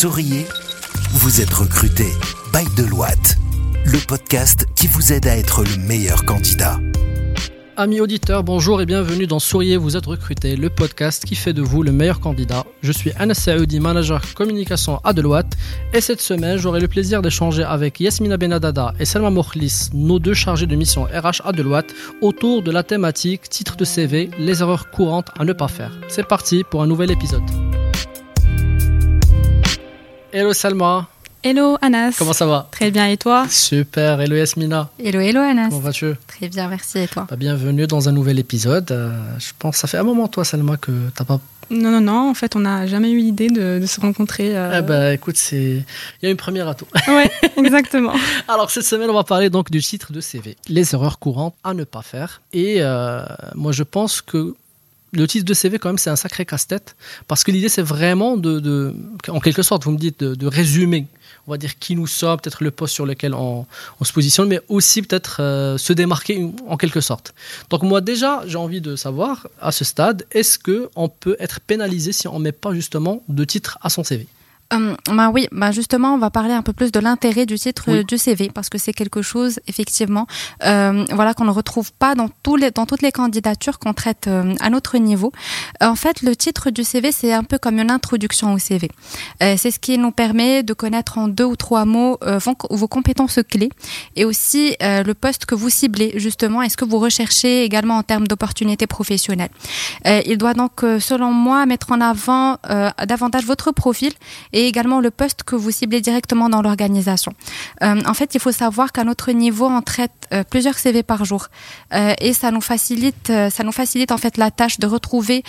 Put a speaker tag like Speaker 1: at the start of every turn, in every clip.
Speaker 1: Souriez, vous êtes recruté by Deloitte, le podcast qui vous aide à être le meilleur candidat.
Speaker 2: Amis auditeurs, bonjour et bienvenue dans Souriez, vous êtes recruté, le podcast qui fait de vous le meilleur candidat. Je suis Anas Saoudi, manager communication à Deloitte, et cette semaine, j'aurai le plaisir d'échanger avec Yasmina Benadada et Selma Mokhlis, nos deux chargés de mission RH à Deloitte, autour de la thématique titre de CV, les erreurs courantes à ne pas faire. C'est parti pour un nouvel épisode. Hello Selma.
Speaker 3: Hello Anas.
Speaker 2: Comment ça va?
Speaker 3: Très bien et toi?
Speaker 2: Super. Hello Yasmina.
Speaker 3: Hello hello Anas.
Speaker 2: Comment vas-tu?
Speaker 3: Très bien, merci et toi?
Speaker 2: Bah, Bienvenue dans un nouvel épisode. Euh, je pense ça fait un moment toi Selma que t'as pas
Speaker 3: non, non, non, en fait, on n'a jamais eu l'idée de, se rencontrer.
Speaker 2: Euh... Eh ben, écoute, c'est... il y a une première à tout.
Speaker 3: Oui, exactement.
Speaker 2: Alors, cette semaine, on va parler donc du titre de CV, les erreurs courantes à ne pas faire. Et euh, moi, je pense que le titre de CV, quand même, c'est un sacré casse-tête. Parce que l'idée, c'est vraiment de, en quelque sorte, vous me dites, de, résumer, on va dire, qui nous sommes, peut-être le poste sur lequel on, se positionne, mais aussi peut-être euh, se démarquer en quelque sorte. Donc, moi, déjà, j'ai envie de savoir, à ce stade, est-ce qu'on peut être pénalisé si on ne met pas justement de titre à son CV
Speaker 3: euh, bah oui, bah justement, on va parler un peu plus de l'intérêt du titre du CV parce que c'est quelque chose effectivement, euh, voilà, qu'on ne retrouve pas dans tous les dans toutes les candidatures qu'on traite euh, à notre niveau. En fait, le titre du CV c'est un peu comme une introduction au CV. Euh, c'est ce qui nous permet de connaître en deux ou trois mots euh, vos, vos, compétences clés et aussi le poste que vous ciblez justement. Est-ce que vous recherchez également en termes d'opportunités professionnelles Il doit donc, selon moi, mettre en avant davantage votre profil et et également le poste que vous ciblez directement dans l'organisation. Euh, en fait, il faut savoir qu'à notre niveau, on traite euh, plusieurs CV par jour euh, et ça nous facilite, ça nous facilite en fait la tâche de retrouver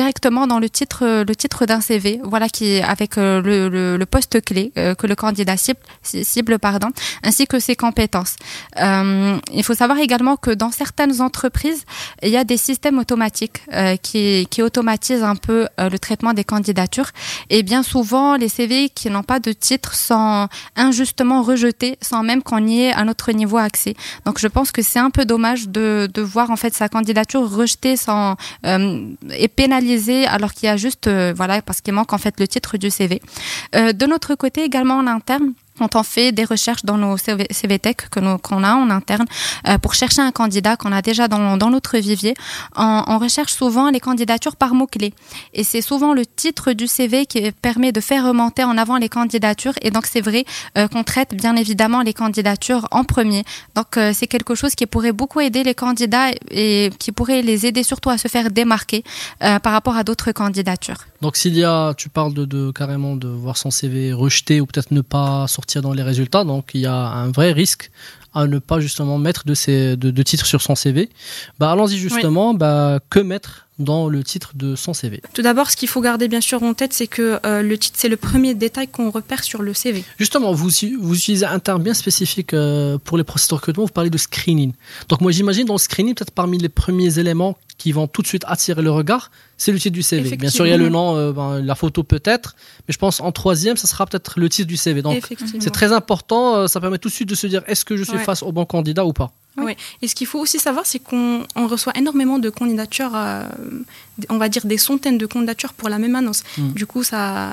Speaker 3: directement dans le titre le titre d'un CV, voilà qui avec le, poste clé que le candidat cible, cible pardon, ainsi que ses compétences. il faut savoir également que dans certaines entreprises, il y a des systèmes automatiques qui, qui automatisent un peu le traitement des candidatures et bien souvent les CV qui n'ont pas de titre sont injustement rejetés sans même qu'on y ait à notre niveau accès. Donc je pense que c'est un peu dommage de, de voir en fait sa candidature rejetée sans euh, et pénalisée alors qu'il y a juste euh, voilà parce qu'il manque en fait le titre du CV. Euh, de notre côté également en interne quand on fait des recherches dans nos CVTech que nous qu'on a en interne euh, pour chercher un candidat qu'on a déjà dans, dans notre vivier, on, recherche souvent les candidatures par mots-clés. Et c'est souvent le titre du CV qui permet de faire remonter en avant les candidatures. Et donc c'est vrai euh, qu'on traite bien évidemment les candidatures en premier. Donc euh, c'est quelque chose qui pourrait beaucoup aider les candidats et qui pourrait les aider surtout à se faire démarquer par rapport à d'autres candidatures.
Speaker 2: Donc s'il y a, tu parles de, de carrément de voir son CV rejeté ou peut-être ne pas sortir dans les résultats. Donc il y a un vrai risque à ne pas justement mettre de, ces, de, titres sur son CV. Bah, allons-y justement, bah, que mettre dans le titre de son CV
Speaker 3: Tout d'abord, ce qu'il faut garder bien sûr en tête, c'est que euh, le titre, c'est le premier détail qu'on repère sur le CV.
Speaker 2: Justement, vous, vous utilisez un terme bien spécifique euh, pour les processus de recrutement, vous parlez de screening. Donc moi j'imagine dans le screening, peut-être parmi les premiers éléments qui vont tout de suite attirer le regard, c'est le titre du CV. Bien sûr, il y a le nom, euh, ben, la photo peut-être, mais je pense en troisième, ça sera peut-être le titre du CV. Donc c'est très important, ça permet tout de suite de se dire est-ce que je suis face au bon candidat ou pas?
Speaker 3: Oui, et ce qu'il faut aussi savoir, c'est qu'on reçoit énormément de candidatures, euh, on va dire des centaines de candidatures pour la même annonce. Hmm. Du coup, ça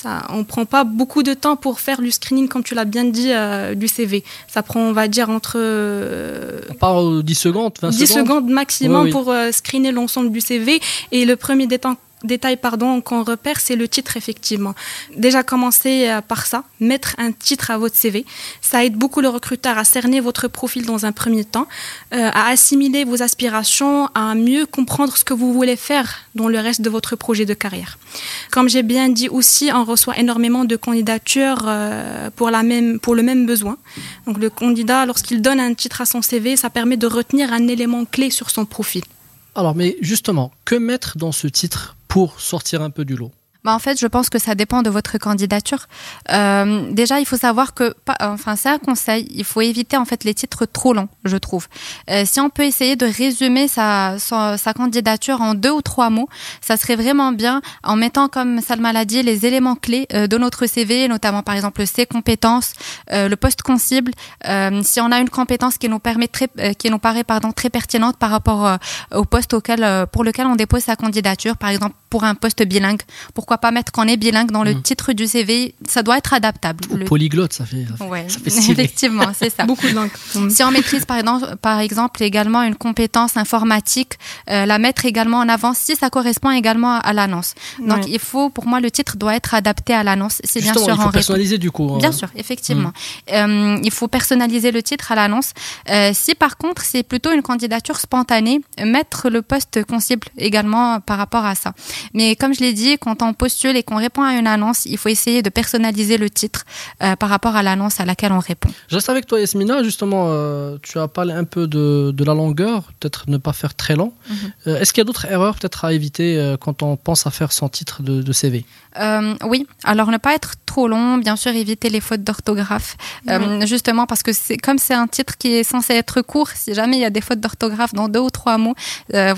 Speaker 3: ça, on prend pas beaucoup de temps pour faire le screening, comme tu l'as bien dit, euh, du CV. Ça prend, on va dire, entre.
Speaker 2: Euh, on parle 10 secondes, 20
Speaker 3: 10 secondes, maximum pour euh, screener l'ensemble du CV. Et le premier détail détail pardon qu'on repère, c'est le titre effectivement. Déjà commencer euh, par ça, mettre un titre à votre CV. Ça aide beaucoup le recruteur à cerner votre profil dans un premier temps, euh, à assimiler vos aspirations, à mieux comprendre ce que vous voulez faire dans le reste de votre projet de carrière. Comme j'ai bien dit aussi, on reçoit énormément de candidatures euh, pour la même pour le même besoin. Donc le candidat, lorsqu'il donne un titre à son CV, ça permet de retenir un élément clé sur son profil.
Speaker 2: Alors, mais justement, que mettre dans ce titre pour sortir un peu du lot?
Speaker 3: Bah en fait, je pense que ça dépend de votre candidature. Euh, déjà, il faut savoir que, enfin, c'est un conseil. Il faut éviter en fait les titres trop longs, je trouve. Euh, si on peut essayer de résumer sa, sa, candidature en deux ou trois mots, ça serait vraiment bien en mettant, comme Salma l'a dit, les éléments clés euh, de notre CV, notamment par exemple ses compétences, euh, le poste qu'on cible. Euh, si on a une compétence qui nous permet très, qui nous paraît pardon très pertinente par rapport au poste auquel, pour lequel on dépose sa candidature, par exemple pour un poste bilingue, pourquoi pas mettre qu'on est bilingue dans le mm. titre du CV. Ça doit être adaptable.
Speaker 2: le... polyglotte, ça fait.
Speaker 3: effectivement, c'est ça.
Speaker 4: Beaucoup de langues.
Speaker 3: Si on maîtrise par exemple, par exemple également une compétence informatique, euh, la mettre également en avant si ça correspond également à l'annonce. Donc il faut, pour moi, le titre doit être adapté à l'annonce. C'est bien sûr
Speaker 2: il faut personnaliser du coup.
Speaker 3: Hein. Bien sûr, effectivement. Mm. Euh, il faut personnaliser le titre à l'annonce. Euh, si par contre c'est plutôt une candidature spontanée, mettre le poste qu'on cible également par rapport à ça. Mais comme je l'ai dit, quand on postule et qu'on répond à une annonce, il faut essayer de personnaliser le titre euh, par rapport à l'annonce à laquelle on répond.
Speaker 2: Je reste avec toi, Yasmina. Justement, euh, tu as parlé un peu de, de la longueur, peut-être ne pas faire très long. Mhm. Est-ce qu'il y a d'autres erreurs peut-être à éviter quand on pense à faire son titre de, de CV
Speaker 3: Oui, alors ne pas être trop long, bien sûr éviter les fautes d'orthographe, justement parce que c'est comme c'est un titre qui est censé être court, si jamais il y a des fautes d'orthographe dans deux ou trois mots,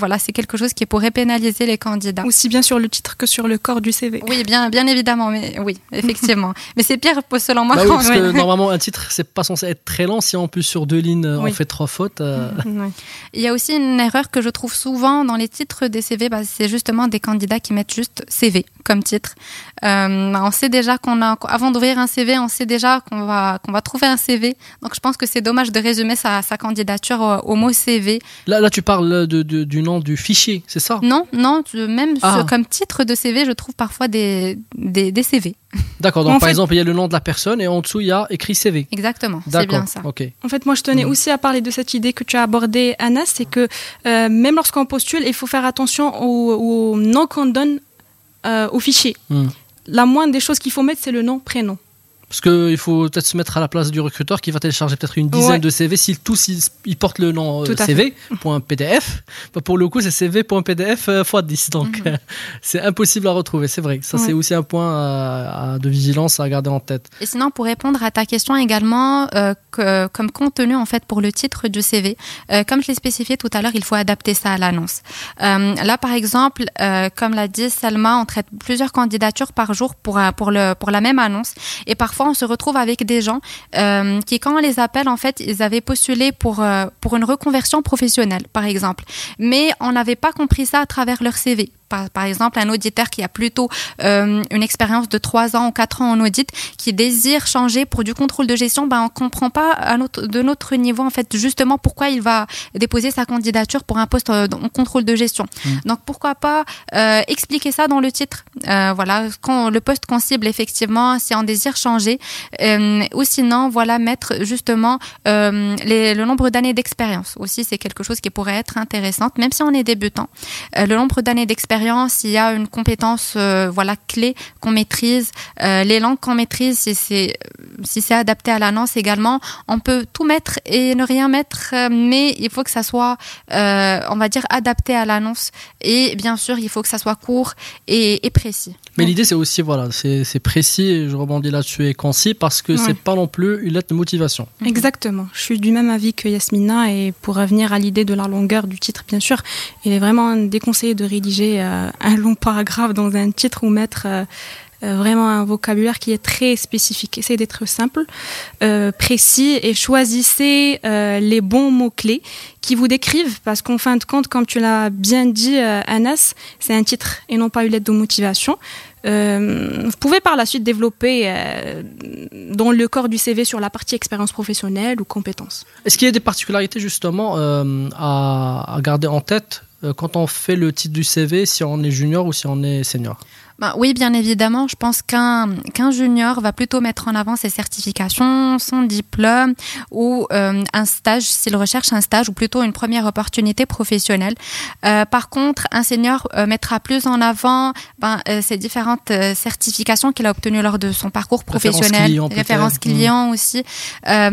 Speaker 3: voilà, c'est quelque chose qui pourrait pénaliser les candidats.
Speaker 4: Aussi bien sur le titre que sur le corps du CV.
Speaker 3: Oui, bien, bien évidemment, mais oui, effectivement. mais c'est pire selon moi.
Speaker 2: Bah parce que normalement, un titre, c'est pas censé être très lent. Si en plus sur deux lignes, on fait trois fautes. Euh.
Speaker 3: Il y a aussi une erreur que je trouve souvent dans les titres des CV, bah, c'est justement des candidats qui mettent juste CV comme titre. Euh, on sait déjà qu'on a, avant d'ouvrir un CV, on sait déjà qu'on va, qu'on va trouver un CV. Donc je pense que c'est dommage de résumer sa, sa candidature au, mot CV.
Speaker 2: Là, là, tu parles de, du nom du fichier, c'est ça?
Speaker 3: Non, non, même ah. comme titre de CV, je trouve parfois des, des, des CV.
Speaker 2: D'accord, donc par exemple, il y a le nom de la personne et en dessous, il y a écrit CV.
Speaker 3: Exactement, c'est bien ça.
Speaker 4: En fait, moi, je tenais aussi à parler de cette idée que tu as abordée, Anna, c'est que euh, même lorsqu'on postule, il faut faire attention au, nom qu'on donne euh, au fichier. Hmm. La moindre des choses qu'il faut mettre, c'est le nom, prénom.
Speaker 2: Parce qu'il faut peut-être se mettre à la place du recruteur qui va télécharger peut-être une dizaine de CV. Si tous ils, portent le nom euh, CV.pdf, bah, pour le coup c'est CV.pdf x10. Donc mhm. c'est impossible à retrouver, c'est vrai. Ça c'est aussi un point de vigilance à garder en tête.
Speaker 3: Et sinon pour répondre à ta question également, euh, comme contenu en fait pour le titre du CV, euh, comme je l'ai spécifié tout à l'heure, il faut adapter ça à l'annonce. là par exemple, comme l'a dit Salma, on traite plusieurs candidatures par jour pour, pour, le, pour la même annonce. Et parfois on se retrouve avec des gens euh, qui, quand on les appelle, en fait, ils avaient postulé pour, euh, pour une reconversion professionnelle, par exemple. Mais on n'avait pas compris ça à travers leur CV par, exemple un auditeur qui a plutôt euh, une expérience de 3 ans ou 4 ans en audit, qui désire changer pour du contrôle de gestion, ben, on ne comprend pas à notre, de notre niveau en fait justement pourquoi il va déposer sa candidature pour un poste euh, en contrôle de gestion. Mmh. Donc pourquoi pas euh, expliquer ça dans le titre. voilà, quand le poste qu'on cible effectivement, si on désire changer, ou sinon voilà mettre justement le nombre d'années d'expérience aussi, c'est quelque chose qui pourrait être intéressant, même si on est débutant. le nombre d'années d'expérience s'il y a une compétence euh, voilà clé qu'on maîtrise, euh, les langues qu'on maîtrise, si c'est si c'est adapté à l'annonce également, on peut tout mettre et ne rien mettre, euh, mais il faut que ça soit, on va dire, adapté à l'annonce. Et bien sûr, il faut que ça soit court et, précis.
Speaker 2: Mais l'idée, c'est aussi, voilà, c'est précis, je rebondis là-dessus, et concis, parce que c'est pas non plus une lettre de motivation.
Speaker 4: Exactement. Je suis du même avis que Yasmina, et pour revenir à l'idée de la longueur du titre, bien sûr, il est vraiment déconseillé de rédiger euh, un long paragraphe dans un titre ou mettre euh, euh, vraiment un vocabulaire qui est très spécifique. Essayez d'être simple, précis et choisissez les bons mots-clés qui vous décrivent parce qu'en fin de compte, comme tu l'as bien dit, Anas, c'est un titre et non pas une lettre de motivation. vous pouvez par la suite développer dans le corps du CV sur la partie expérience professionnelle ou compétences.
Speaker 2: Est-ce qu'il y a des particularités justement à, garder en tête quand on fait le titre du CV, si on est junior ou si on est senior
Speaker 3: bah, oui, bien évidemment. Je pense qu'un qu'un junior va plutôt mettre en avant ses certifications, son diplôme ou euh, un stage, s'il recherche un stage ou plutôt une première opportunité professionnelle. Euh, par contre, un senior euh, mettra plus en avant ben, ses différentes certifications qu'il a obtenues lors de son parcours professionnel, références clients mmh. aussi,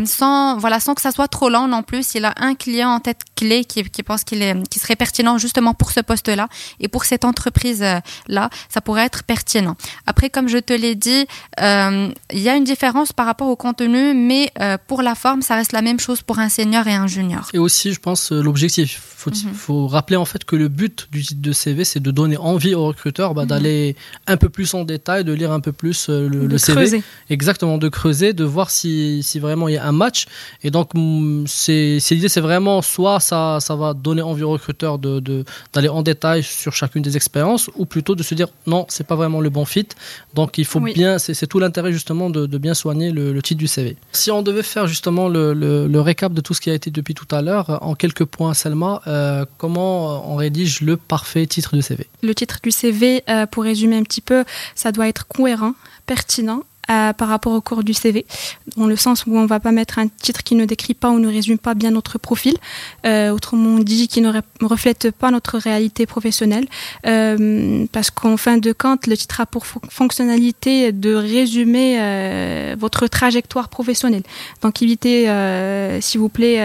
Speaker 3: sans voilà sans que ça soit trop lent non plus. S'il a un client en tête clé qui, qui pense qu'il est qui serait pertinent justement pour ce poste-là et pour cette entreprise là, ça pourrait être pertinent. Après, comme je te l'ai dit, euh, il y a une différence par rapport au contenu, mais euh, pour la forme, ça reste la même chose pour un senior et un junior.
Speaker 2: Et aussi, je pense, euh, l'objectif. Il faut, mhm. faut, rappeler en fait que le but du titre de CV, c'est de donner envie au recruteur bah, mhm. d'aller un peu plus en détail, de lire un peu plus le, de CV. Creuser. Exactement, de creuser, de voir si, si, vraiment il y a un match. Et donc, mm, c'est l'idée, c'est vraiment soit ça, ça va donner envie au recruteur de, d'aller en détail sur chacune des expériences ou plutôt de se dire non, c'est pas vraiment le bon fit. Donc il faut bien, c'est tout l'intérêt justement de, bien soigner le, titre du CV. Si on devait faire justement le, récap de tout ce qui a été depuis tout à l'heure, en quelques points, Selma, euh, comment on rédige le parfait titre de CV
Speaker 4: Le titre du CV, euh, pour résumer un petit peu, ça doit être cohérent, pertinent par rapport au cours du CV, dans le sens où on ne va pas mettre un titre qui ne décrit pas ou ne résume pas bien notre profil, euh, autrement dit qui ne reflète pas notre réalité professionnelle, euh, parce qu'en fin de compte, le titre a pour fonctionnalité de résumer euh, votre trajectoire professionnelle. Donc évitez, s'il vous plaît,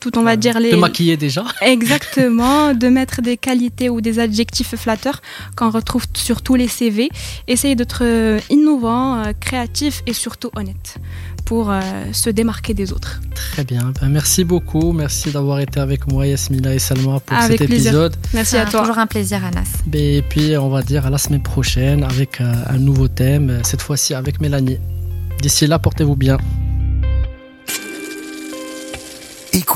Speaker 4: tout on va dire les...
Speaker 2: De maquiller déjà.
Speaker 4: Exactement, de mettre des qualités ou des adjectifs flatteurs qu'on retrouve sur tous les CV. Essayez d'être euh, innovant, euh, créatif et surtout honnête pour euh, se démarquer des autres.
Speaker 2: Très bien, ben, merci beaucoup, merci d'avoir été avec moi Yasmina et Salma pour cet épisode.
Speaker 4: Merci à toi.
Speaker 3: Toujours un plaisir Anas.
Speaker 2: Ben, et puis on va dire à la semaine prochaine avec un nouveau thème, cette fois-ci avec Mélanie. D'ici là, portez-vous bien.